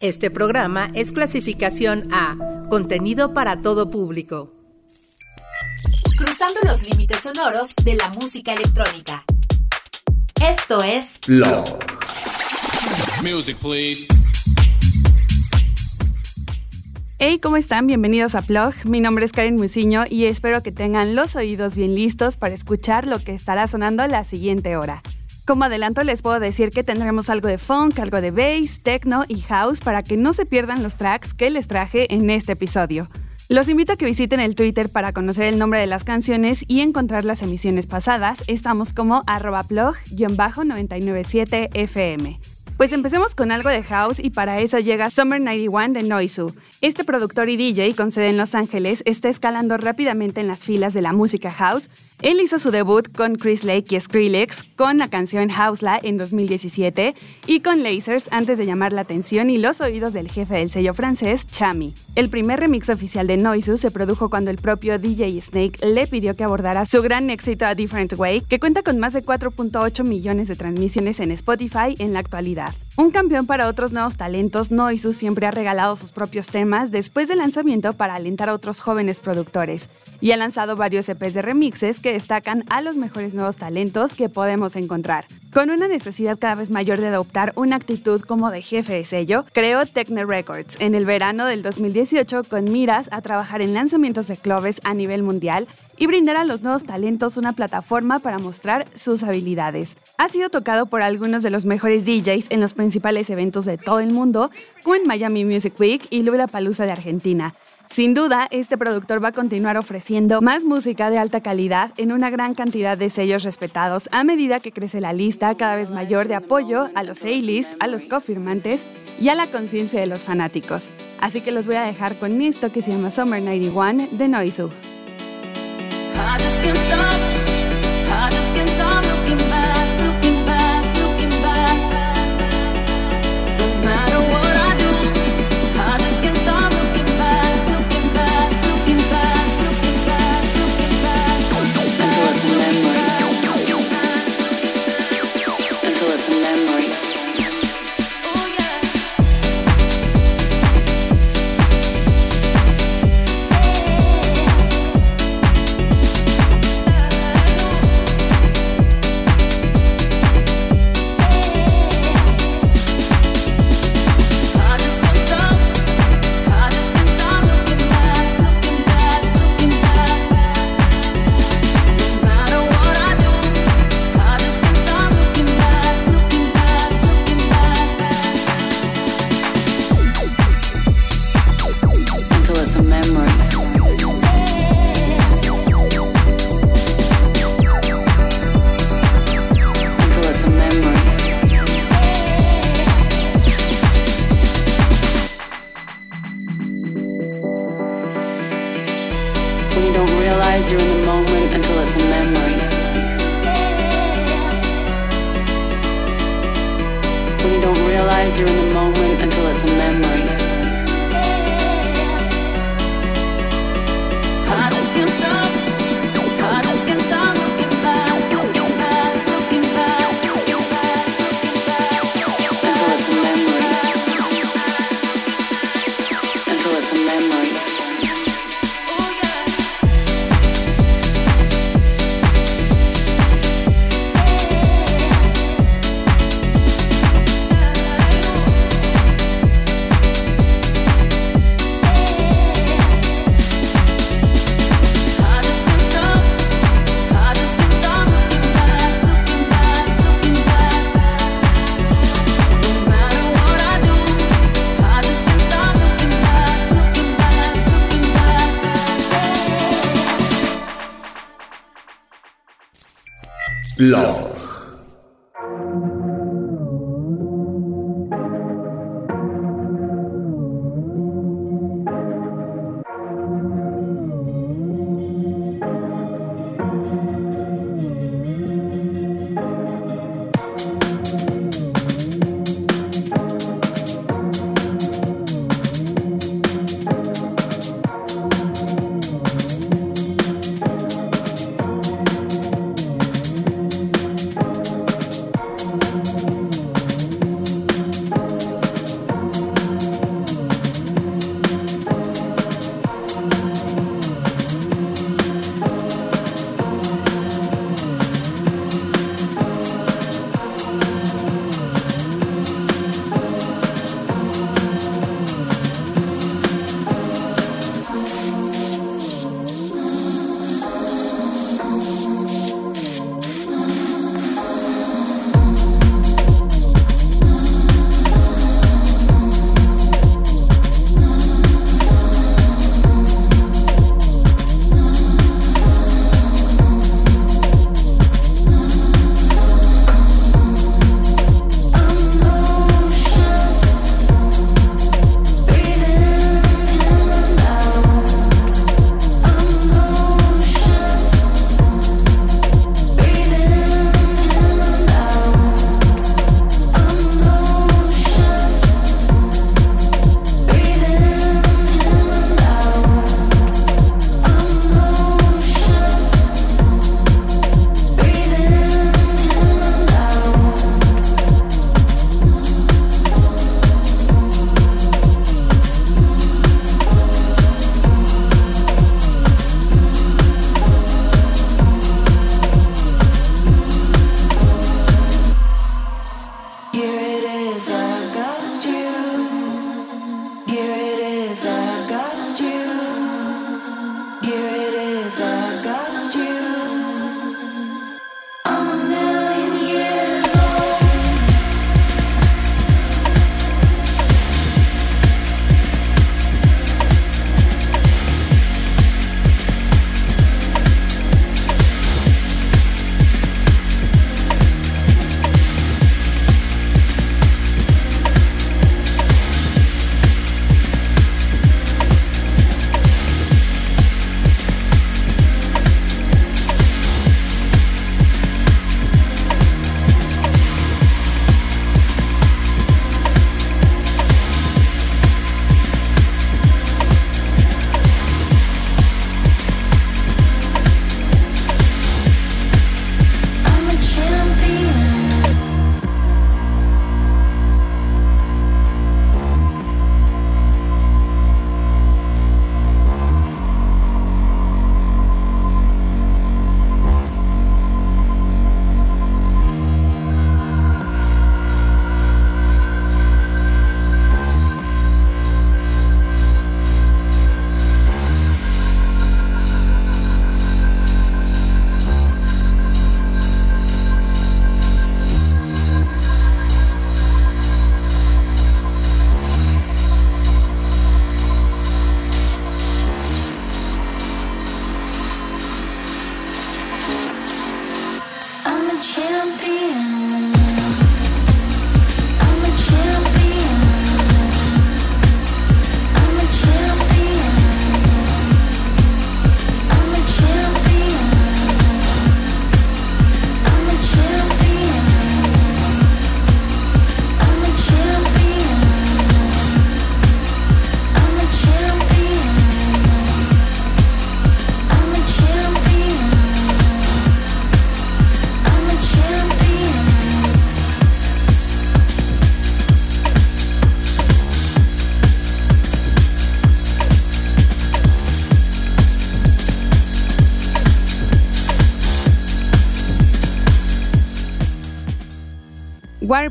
Este programa es clasificación A, contenido para todo público. Cruzando los límites sonoros de la música electrónica. Esto es Plog. Music, please. Hey, ¿cómo están? Bienvenidos a Plug. Mi nombre es Karen Musiño y espero que tengan los oídos bien listos para escuchar lo que estará sonando la siguiente hora. Como adelanto les puedo decir que tendremos algo de funk, algo de bass, techno y house para que no se pierdan los tracks que les traje en este episodio. Los invito a que visiten el Twitter para conocer el nombre de las canciones y encontrar las emisiones pasadas. Estamos como arroba blog-997fm. Pues empecemos con algo de house y para eso llega Summer 91 de Noizu. Este productor y DJ con sede en Los Ángeles está escalando rápidamente en las filas de la música house. Él hizo su debut con Chris Lake y Skrillex con la canción Housela en 2017 y con Lasers antes de llamar la atención y los oídos del jefe del sello francés, Chami. El primer remix oficial de Noizu se produjo cuando el propio DJ Snake le pidió que abordara su gran éxito A Different Way, que cuenta con más de 4.8 millones de transmisiones en Spotify en la actualidad. Un campeón para otros nuevos talentos, Noizu siempre ha regalado sus propios temas después del lanzamiento para alentar a otros jóvenes productores y ha lanzado varios EPs de remixes que destacan a los mejores nuevos talentos que podemos encontrar. Con una necesidad cada vez mayor de adoptar una actitud como de jefe de sello, creó Techno Records en el verano del 2018 con miras a trabajar en lanzamientos de clubes a nivel mundial y brindar a los nuevos talentos una plataforma para mostrar sus habilidades. Ha sido tocado por algunos de los mejores DJs en los principales eventos de todo el mundo, como en Miami Music Week y Palusa de Argentina. Sin duda, este productor va a continuar ofreciendo más música de alta calidad en una gran cantidad de sellos respetados a medida que crece la lista cada vez mayor de apoyo a los A-list, a los confirmantes y a la conciencia de los fanáticos. Así que los voy a dejar con esto que se llama Summer 91 de Noizu. Blau.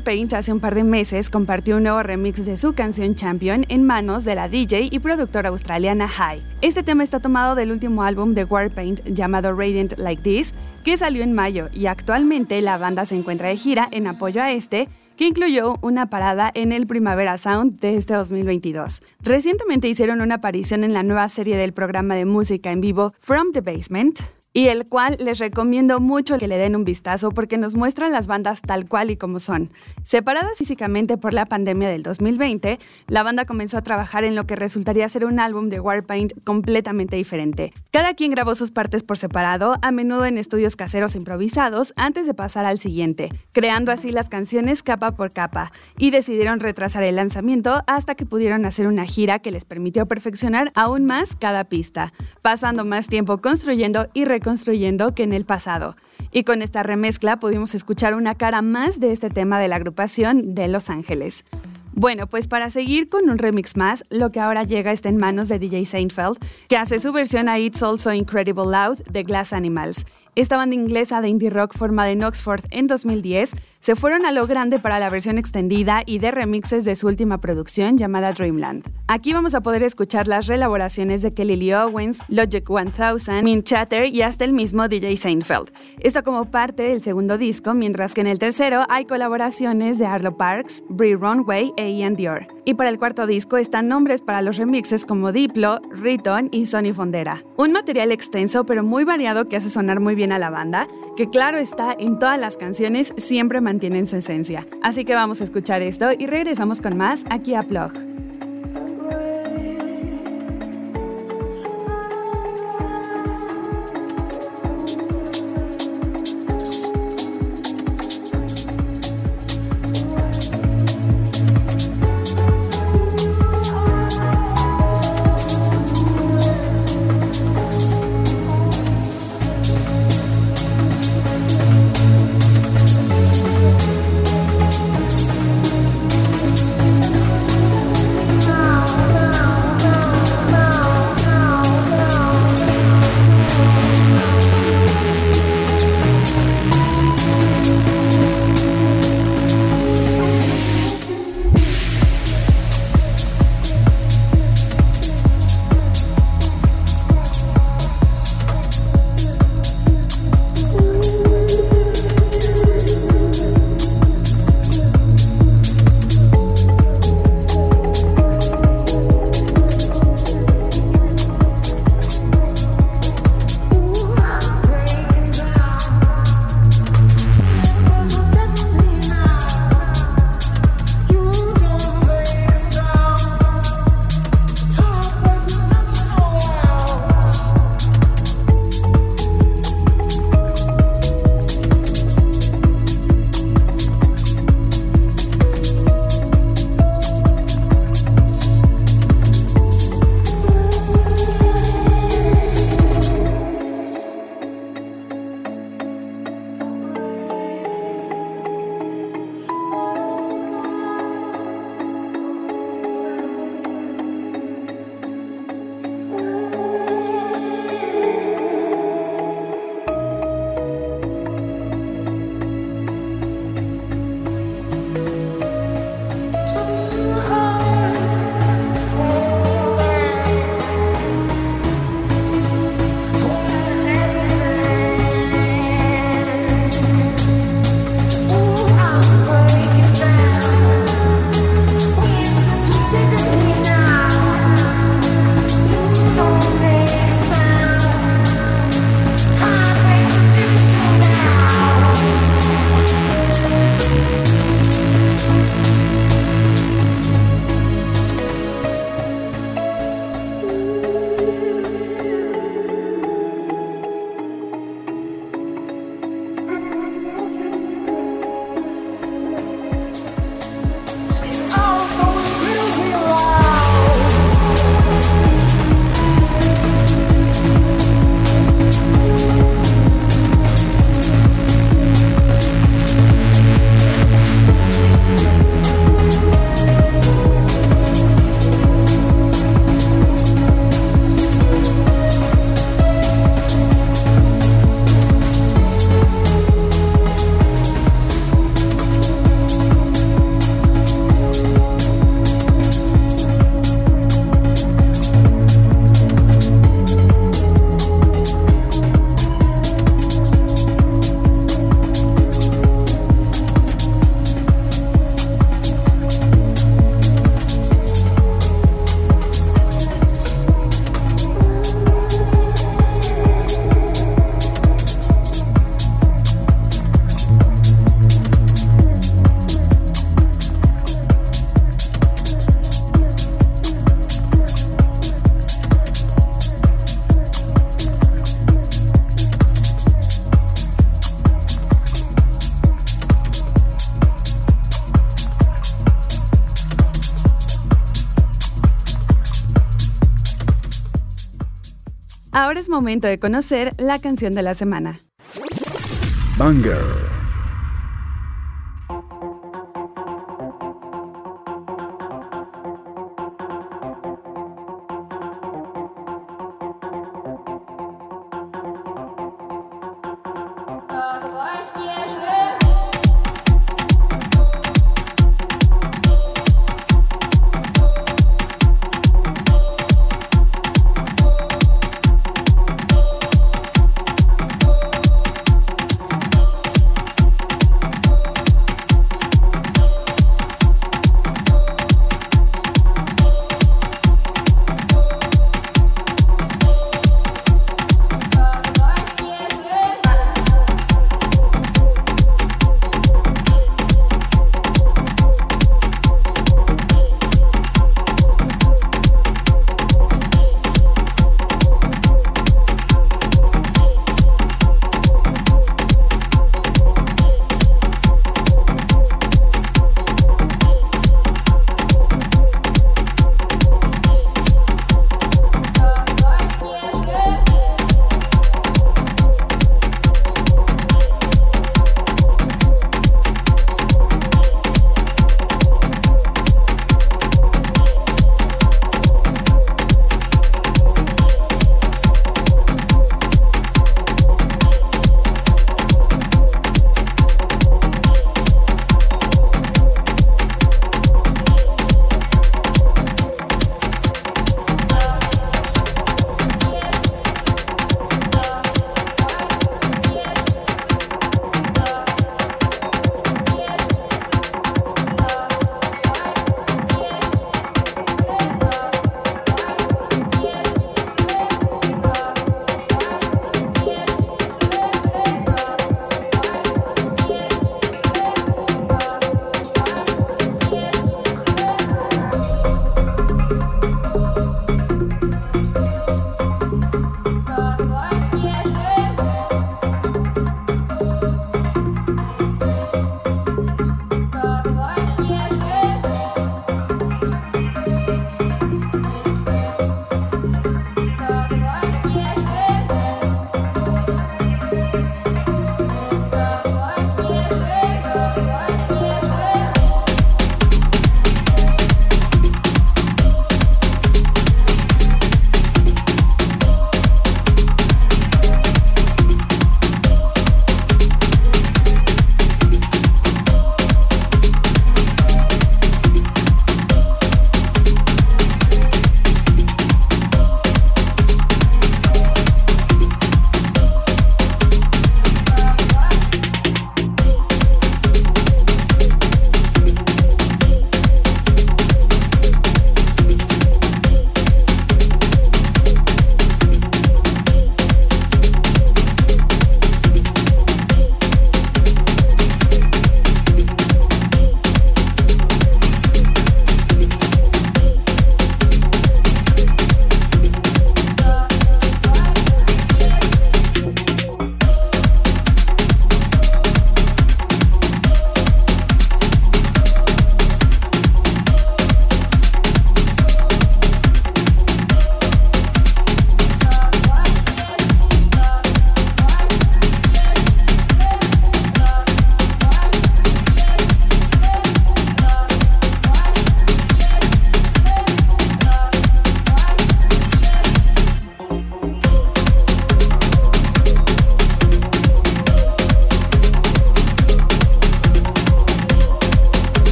Warpaint hace un par de meses compartió un nuevo remix de su canción Champion en manos de la DJ y productora australiana High. Este tema está tomado del último álbum de Warpaint llamado Radiant Like This, que salió en mayo y actualmente la banda se encuentra de gira en apoyo a este que incluyó una parada en el Primavera Sound de este 2022. Recientemente hicieron una aparición en la nueva serie del programa de música en vivo From the Basement, y el cual les recomiendo mucho que le den un vistazo porque nos muestra las bandas tal cual y como son. Separadas físicamente por la pandemia del 2020, la banda comenzó a trabajar en lo que resultaría ser un álbum de Warpaint completamente diferente. Cada quien grabó sus partes por separado, a menudo en estudios caseros improvisados, antes de pasar al siguiente, creando así las canciones capa por capa, y decidieron retrasar el lanzamiento hasta que pudieron hacer una gira que les permitió perfeccionar aún más cada pista, pasando más tiempo construyendo y construyendo que en el pasado. Y con esta remezcla pudimos escuchar una cara más de este tema de la agrupación de Los Ángeles. Bueno, pues para seguir con un remix más, lo que ahora llega está en manos de DJ Seinfeld, que hace su versión a It's Also Incredible Loud de Glass Animals. Esta banda inglesa de indie rock formada en Oxford en 2010 se fueron a lo grande para la versión extendida y de remixes de su última producción llamada Dreamland. Aquí vamos a poder escuchar las relaboraciones de Kelly Lee Owens, Logic 1000, Mint Chatter y hasta el mismo DJ Seinfeld. Esto como parte del segundo disco, mientras que en el tercero hay colaboraciones de Arlo Parks, Brie Runway e Ian Dior. Y para el cuarto disco están nombres para los remixes como Diplo, Riton y Sonny Fondera. Un material extenso pero muy variado que hace sonar muy bien a la banda, que claro está en todas las canciones siempre mantienen su esencia. Así que vamos a escuchar esto y regresamos con más aquí a Plug. Ahora es momento de conocer la canción de la semana. Banger.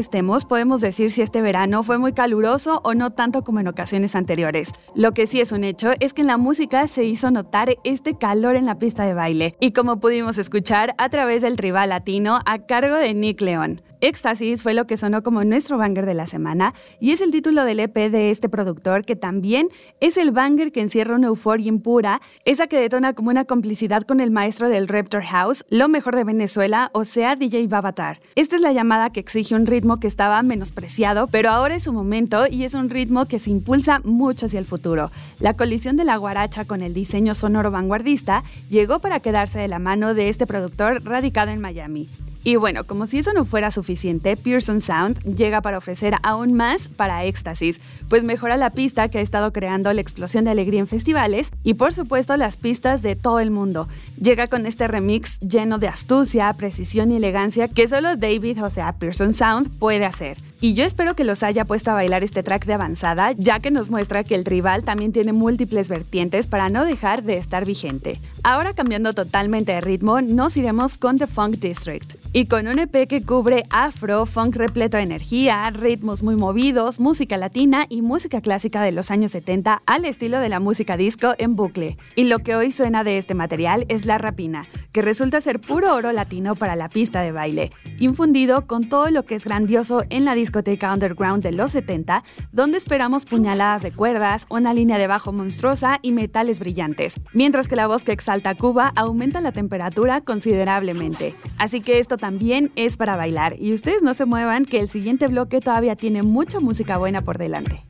Estemos, podemos decir si este verano fue muy caluroso o no tanto como en ocasiones anteriores. Lo que sí es un hecho es que en la música se hizo notar este calor en la pista de baile, y como pudimos escuchar a través del tribal latino a cargo de Nick León. Éxtasis fue lo que sonó como nuestro banger de la semana y es el título del EP de este productor que también es el banger que encierra una euforia impura, esa que detona como una complicidad con el maestro del Raptor House, lo mejor de Venezuela, o sea, DJ Babatar. Esta es la llamada que exige un ritmo que estaba menospreciado, pero ahora es su momento y es un ritmo que se impulsa mucho hacia el futuro. La colisión de la guaracha con el diseño sonoro vanguardista llegó para quedarse de la mano de este productor radicado en Miami. Y bueno, como si eso no fuera suficiente, Pearson Sound llega para ofrecer aún más para Éxtasis, pues mejora la pista que ha estado creando la explosión de alegría en festivales y por supuesto las pistas de todo el mundo. Llega con este remix lleno de astucia, precisión y elegancia que solo David, o sea, Pearson Sound, puede hacer. Y yo espero que los haya puesto a bailar este track de avanzada, ya que nos muestra que el rival también tiene múltiples vertientes para no dejar de estar vigente. Ahora cambiando totalmente de ritmo, nos iremos con The Funk District. Y con un EP que cubre afro, funk repleto de energía, ritmos muy movidos, música latina y música clásica de los años 70 al estilo de la música disco en bucle. Y lo que hoy suena de este material es la rapina, que resulta ser puro oro latino para la pista de baile, infundido con todo lo que es grandioso en la disco discoteca underground de los 70, donde esperamos puñaladas de cuerdas, una línea de bajo monstruosa y metales brillantes, mientras que la voz que exalta Cuba aumenta la temperatura considerablemente. Así que esto también es para bailar, y ustedes no se muevan que el siguiente bloque todavía tiene mucha música buena por delante.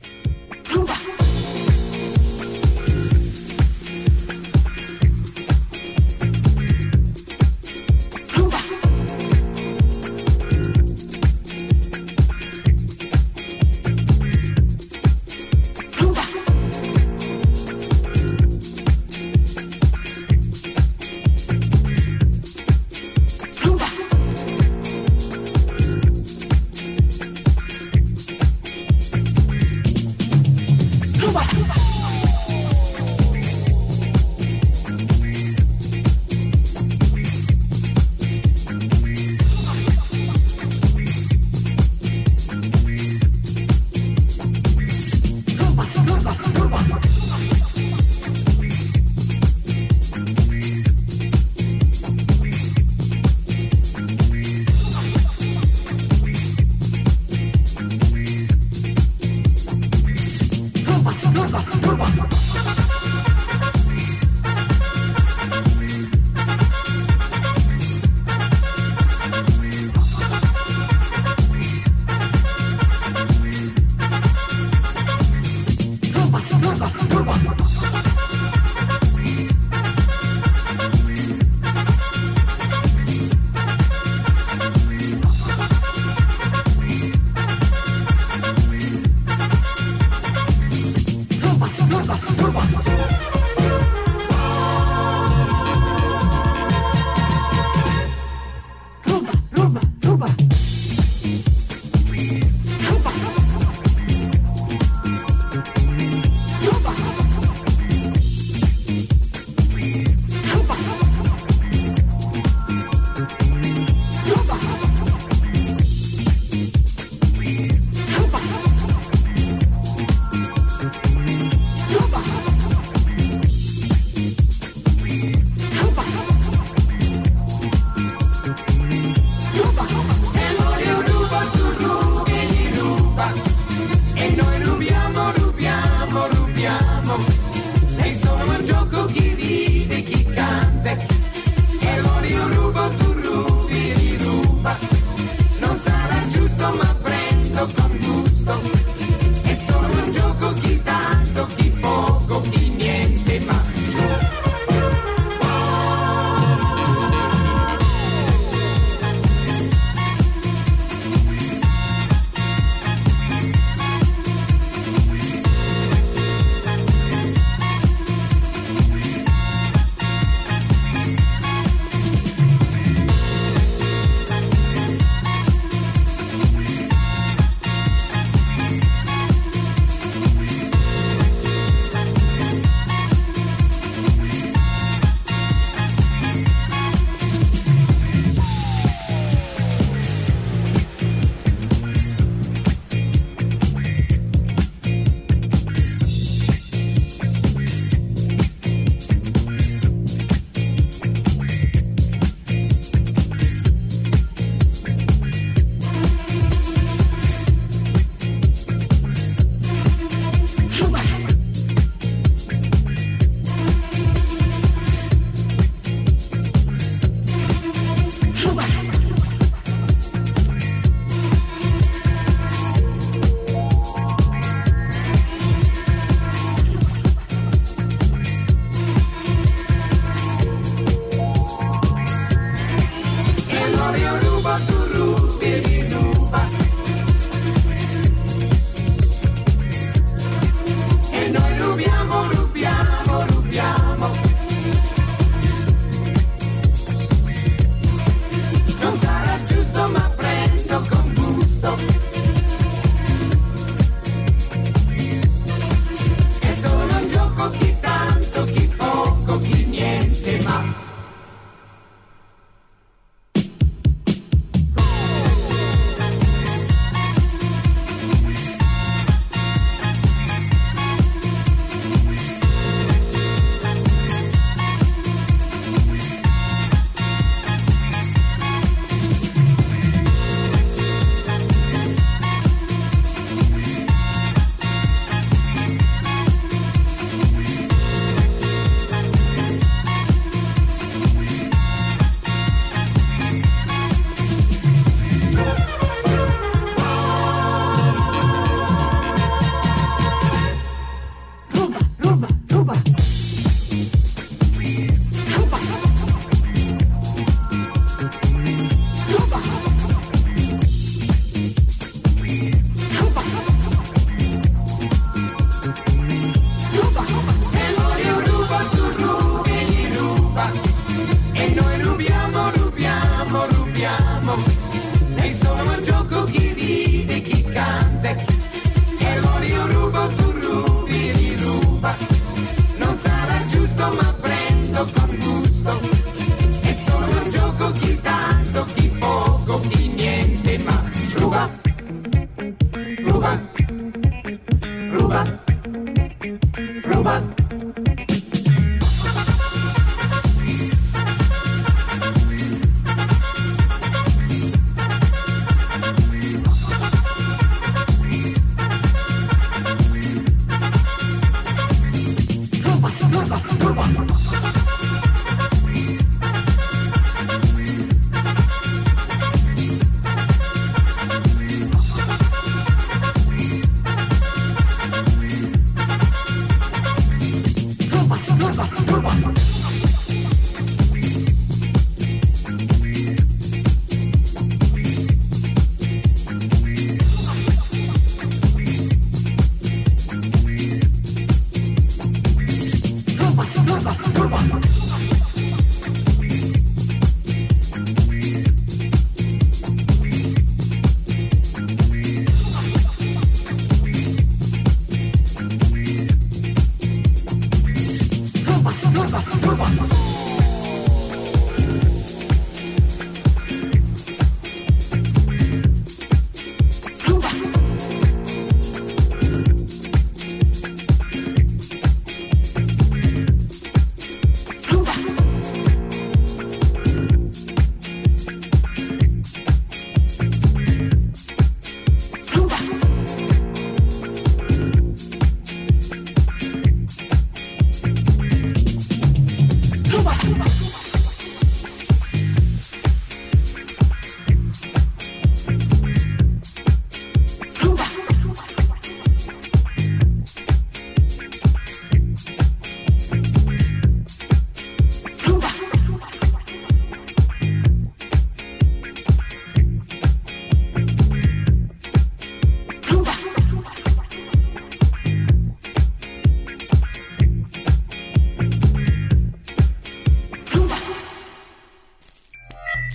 Thank you.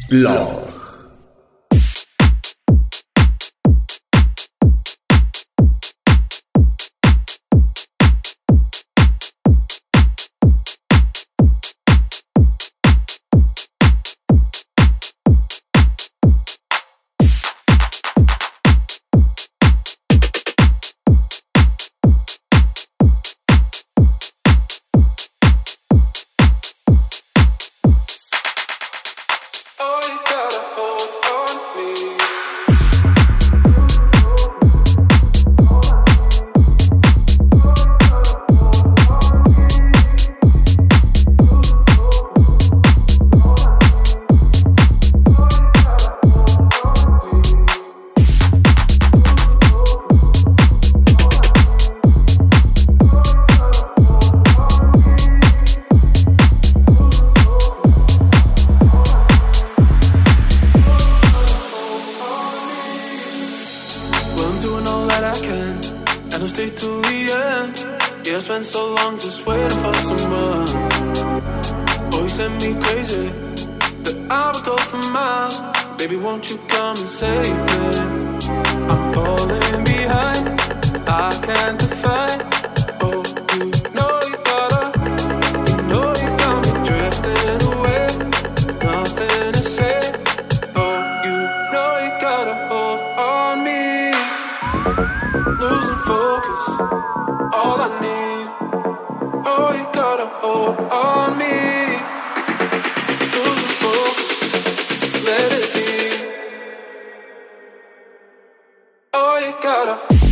Love. gotta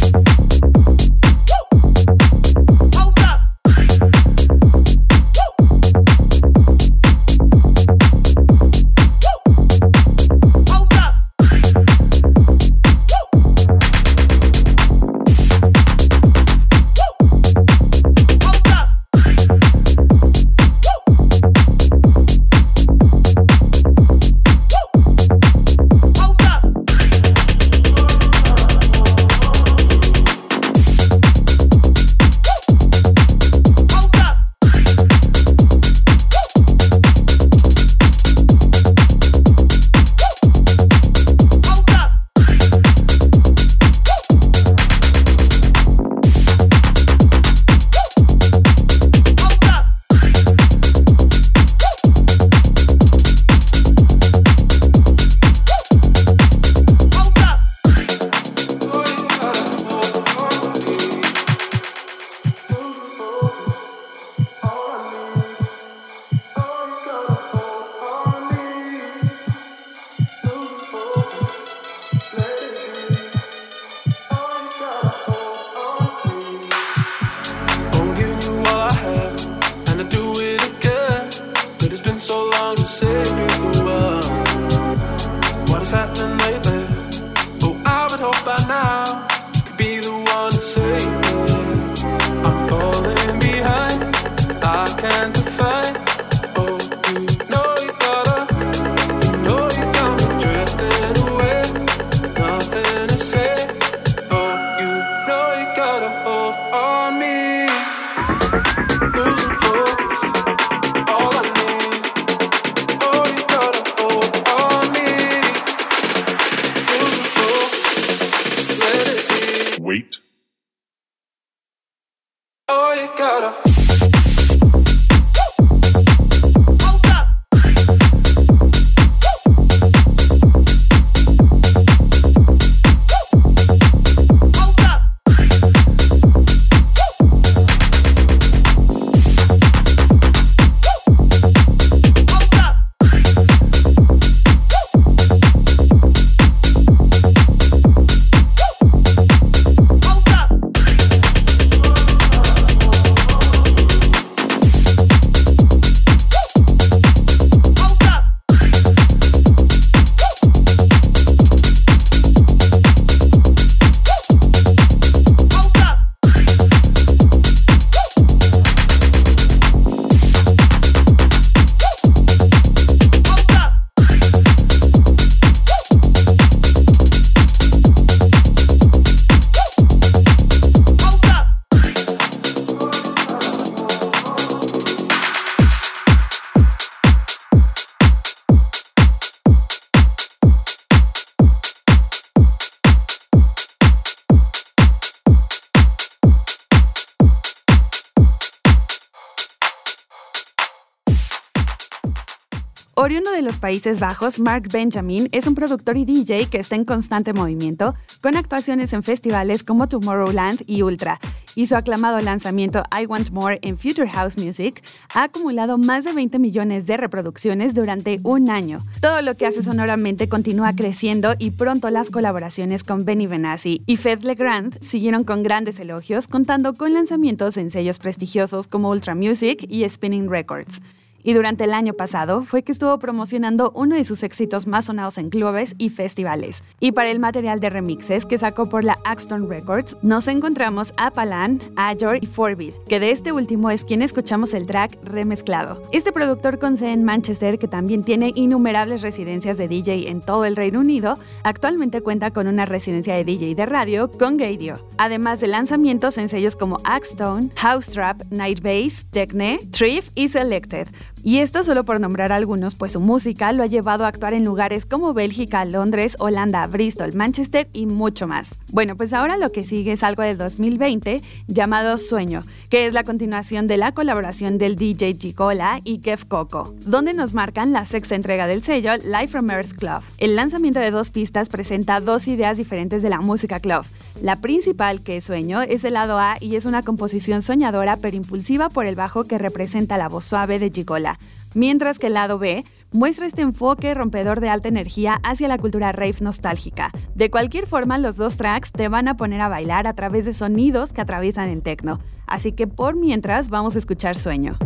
on me. Países Bajos, Mark Benjamin es un productor y DJ que está en constante movimiento, con actuaciones en festivales como Tomorrowland y Ultra, y su aclamado lanzamiento I Want More en Future House Music ha acumulado más de 20 millones de reproducciones durante un año. Todo lo que hace sonoramente continúa creciendo y pronto las colaboraciones con Benny Benassi y Fed Legrand siguieron con grandes elogios, contando con lanzamientos en sellos prestigiosos como Ultra Music y Spinning Records y durante el año pasado fue que estuvo promocionando uno de sus éxitos más sonados en clubes y festivales. Y para el material de remixes que sacó por la Axton Records, nos encontramos a Palan, Ajor y Forbid, que de este último es quien escuchamos el track remezclado. Este productor con sede en Manchester, que también tiene innumerables residencias de DJ en todo el Reino Unido, actualmente cuenta con una residencia de DJ de radio con Gadio, además de lanzamientos en sellos como Axstone, House Trap, Night Bass, Techne, Thrift y Selected, y esto solo por nombrar algunos, pues su música lo ha llevado a actuar en lugares como Bélgica, Londres, Holanda, Bristol, Manchester y mucho más. Bueno, pues ahora lo que sigue es algo del 2020 llamado Sueño, que es la continuación de la colaboración del DJ Gigola y Kev Coco, donde nos marcan la sexta entrega del sello Live from Earth Club. El lanzamiento de dos pistas presenta dos ideas diferentes de la música club. La principal, que es Sueño, es el lado A y es una composición soñadora pero impulsiva por el bajo que representa la voz suave de Gigola, mientras que el lado B muestra este enfoque rompedor de alta energía hacia la cultura rave nostálgica. De cualquier forma, los dos tracks te van a poner a bailar a través de sonidos que atraviesan el techno, así que por mientras vamos a escuchar Sueño.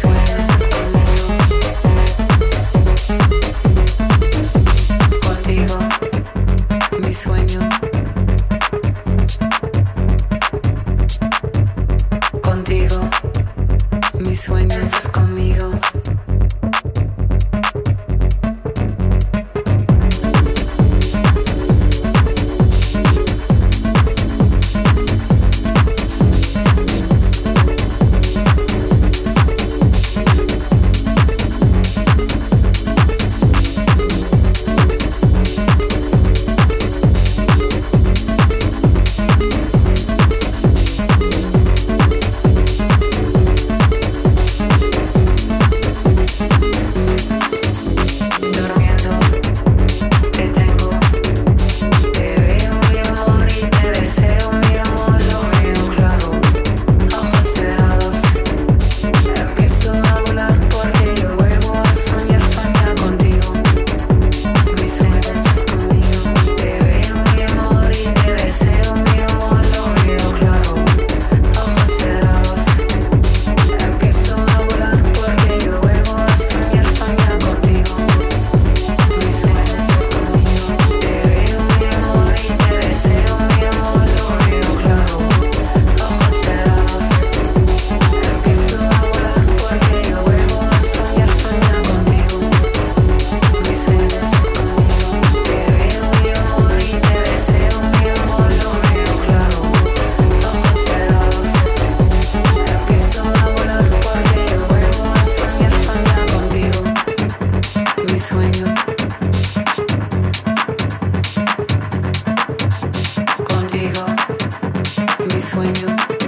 swear. Contigo, mi sueño.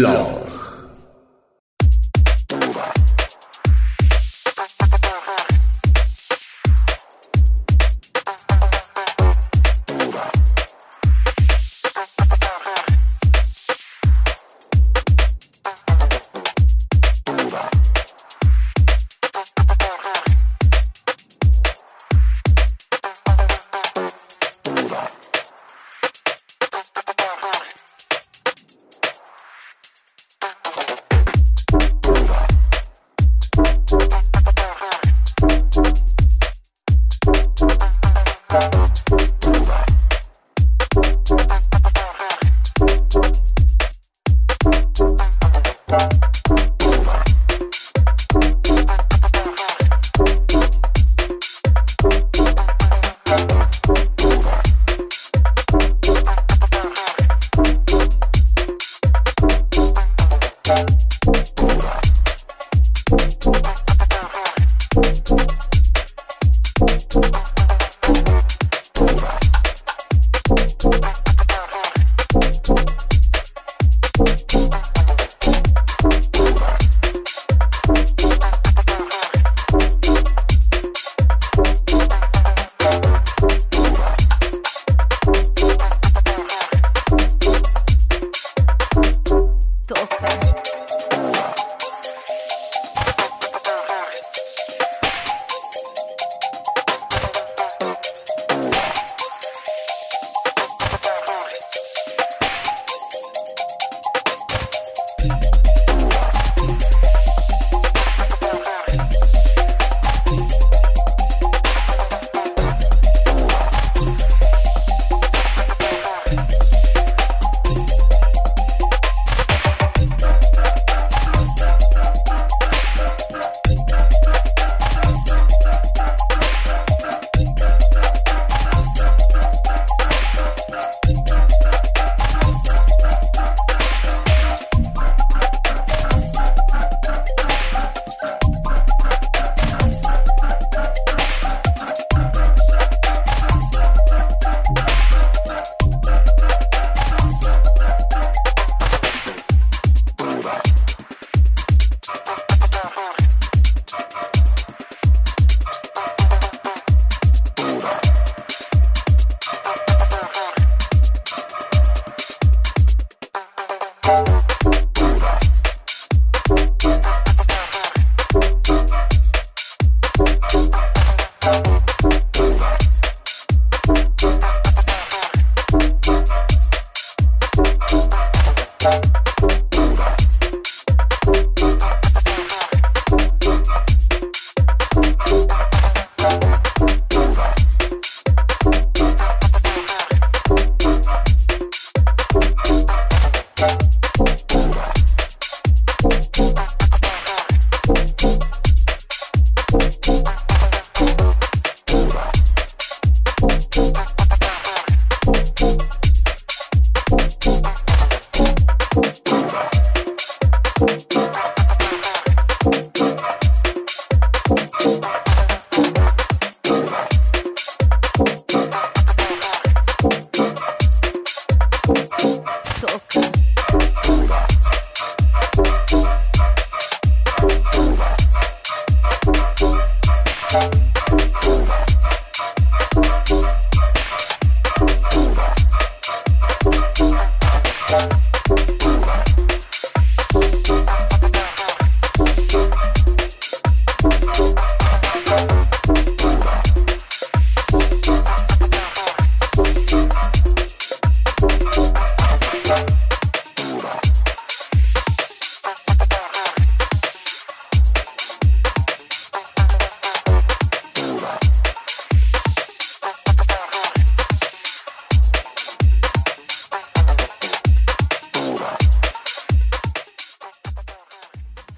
Blog.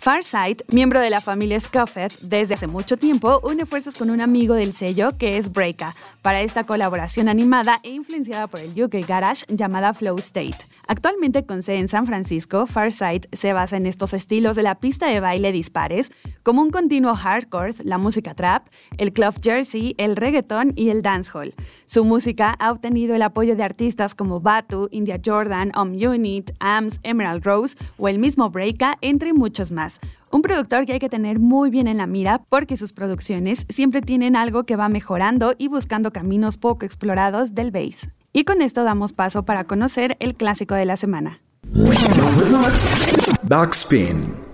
Farsight, miembro de la familia Scuffed desde hace mucho tiempo, une fuerzas con un amigo del sello que es Breaka para esta colaboración animada e influenciada por el UK Garage llamada Flow State. Actualmente con sede en San Francisco, Farsight se basa en estos estilos de la pista de baile dispares, como un continuo hardcore, la música trap, el club jersey, el reggaeton y el dancehall. Su música ha obtenido el apoyo de artistas como Batu, India Jordan, Om Unit, AMS, Emerald Rose o el mismo Breaka, entre muchos más. Un productor que hay que tener muy bien en la mira porque sus producciones siempre tienen algo que va mejorando y buscando caminos poco explorados del bass. Y con esto damos paso para conocer el clásico de la semana. Backspin.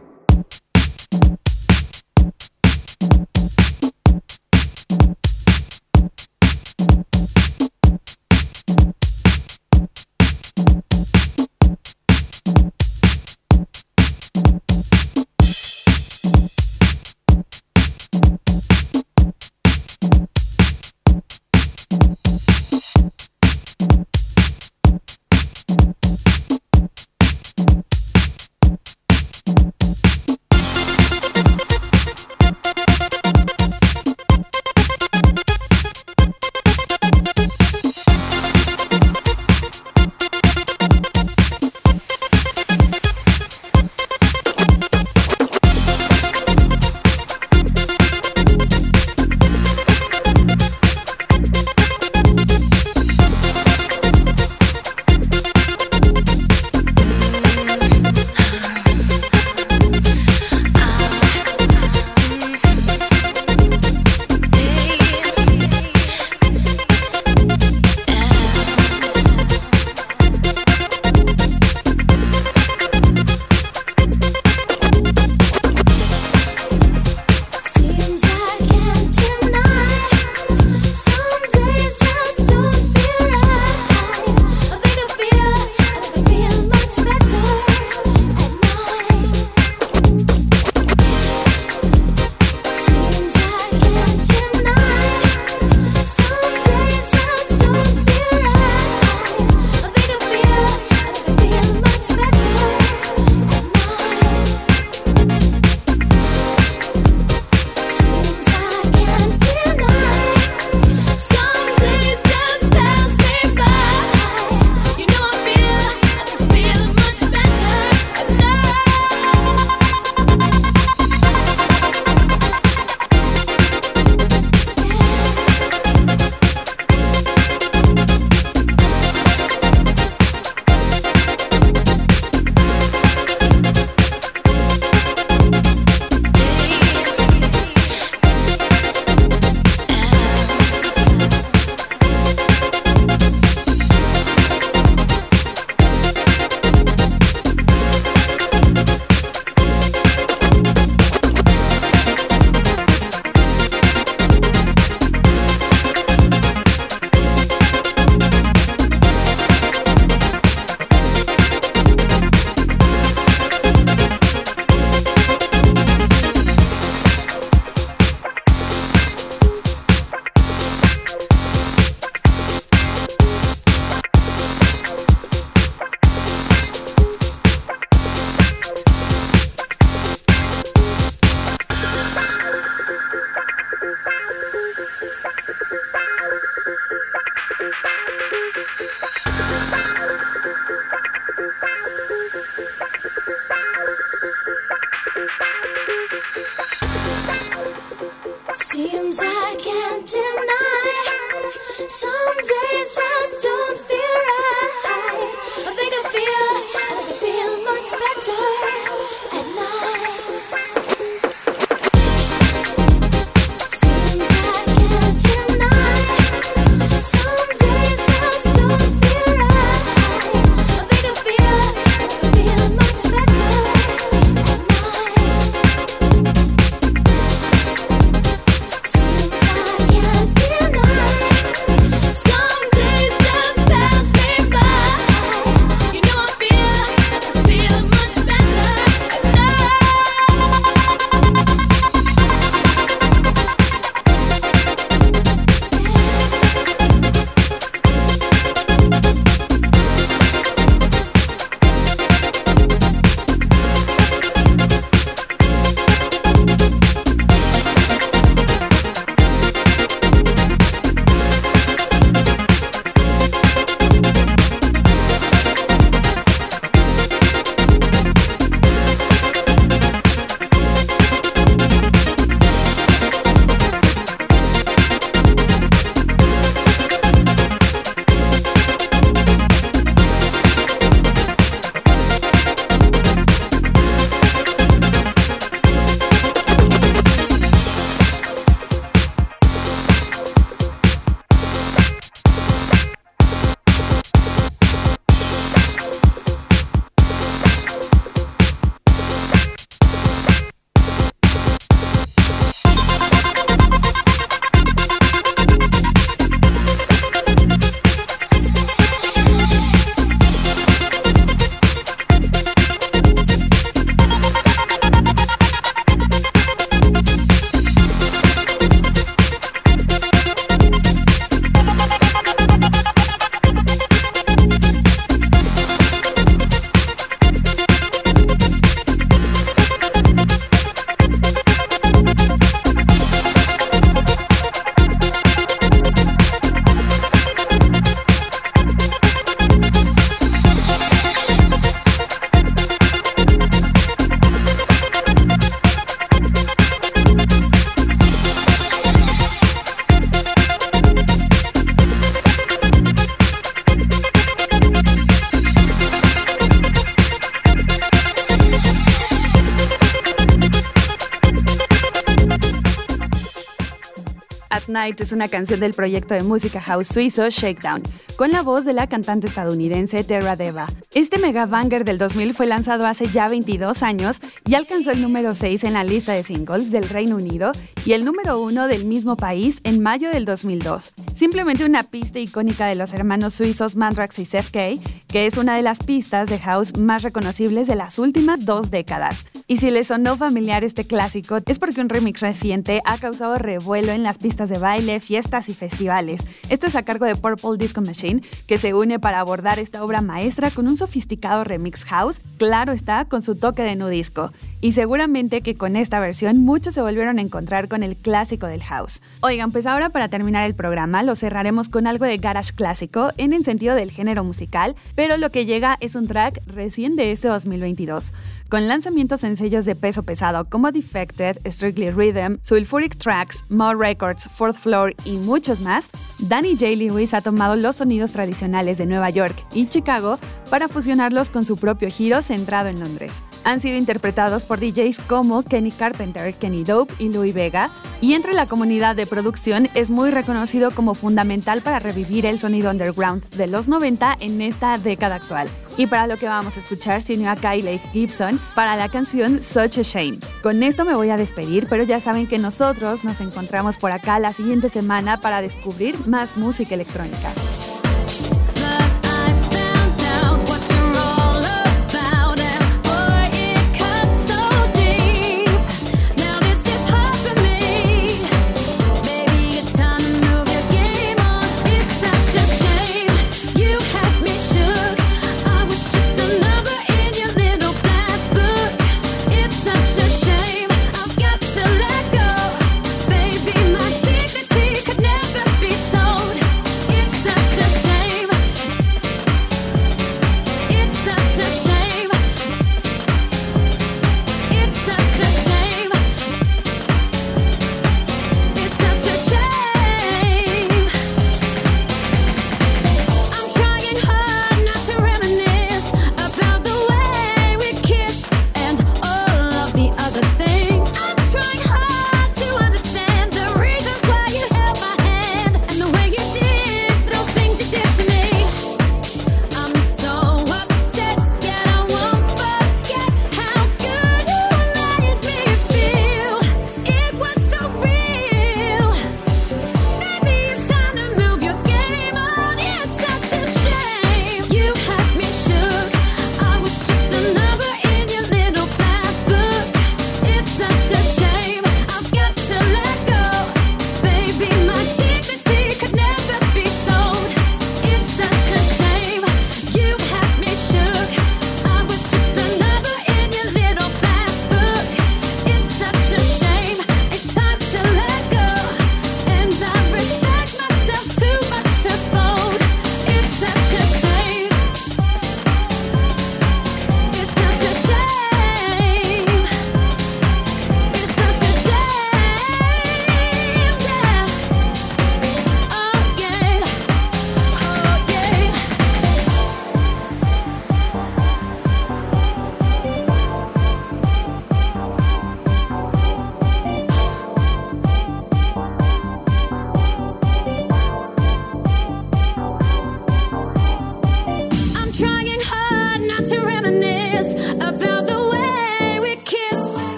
Es una canción del proyecto de música house suizo Shakedown, con la voz de la cantante estadounidense Terra Deva. Este mega banger del 2000 fue lanzado hace ya 22 años y alcanzó el número 6 en la lista de singles del Reino Unido y el número 1 del mismo país en mayo del 2002. Simplemente una pista icónica de los hermanos suizos Mandrax y Seth Kay, que es una de las pistas de house más reconocibles de las últimas dos décadas. Y si les sonó familiar este clásico, es porque un remix reciente ha causado revuelo en las pistas de baile, fiestas y festivales. Esto es a cargo de Purple Disco Machine, que se une para abordar esta obra maestra con un sofisticado remix house, claro está, con su toque de nudisco. Y seguramente que con esta versión muchos se volvieron a encontrar con el clásico del house. Oigan, pues ahora para terminar el programa lo cerraremos con algo de garage clásico en el sentido del género musical, pero lo que llega es un track recién de este 2022, con lanzamientos en sellos de peso pesado como Defected, Strictly Rhythm, Sulfuric Tracks, More Records, Fourth Floor y muchos más. Danny J. Lewis ha tomado los sonidos tradicionales de Nueva York y Chicago para fusionarlos con su propio giro centrado en Londres. Han sido interpretados por DJs como Kenny Carpenter, Kenny Dope y Louis Vega, y entre la comunidad de producción es muy reconocido como fundamental para revivir el sonido underground de los 90 en esta década actual. Y para lo que vamos a escuchar, sino a Kyle Gibson para la canción Such a Shame. Con esto me voy a despedir, pero ya saben que nosotros nos encontramos por acá la siguiente semana para descubrir más música electrónica.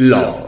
Love.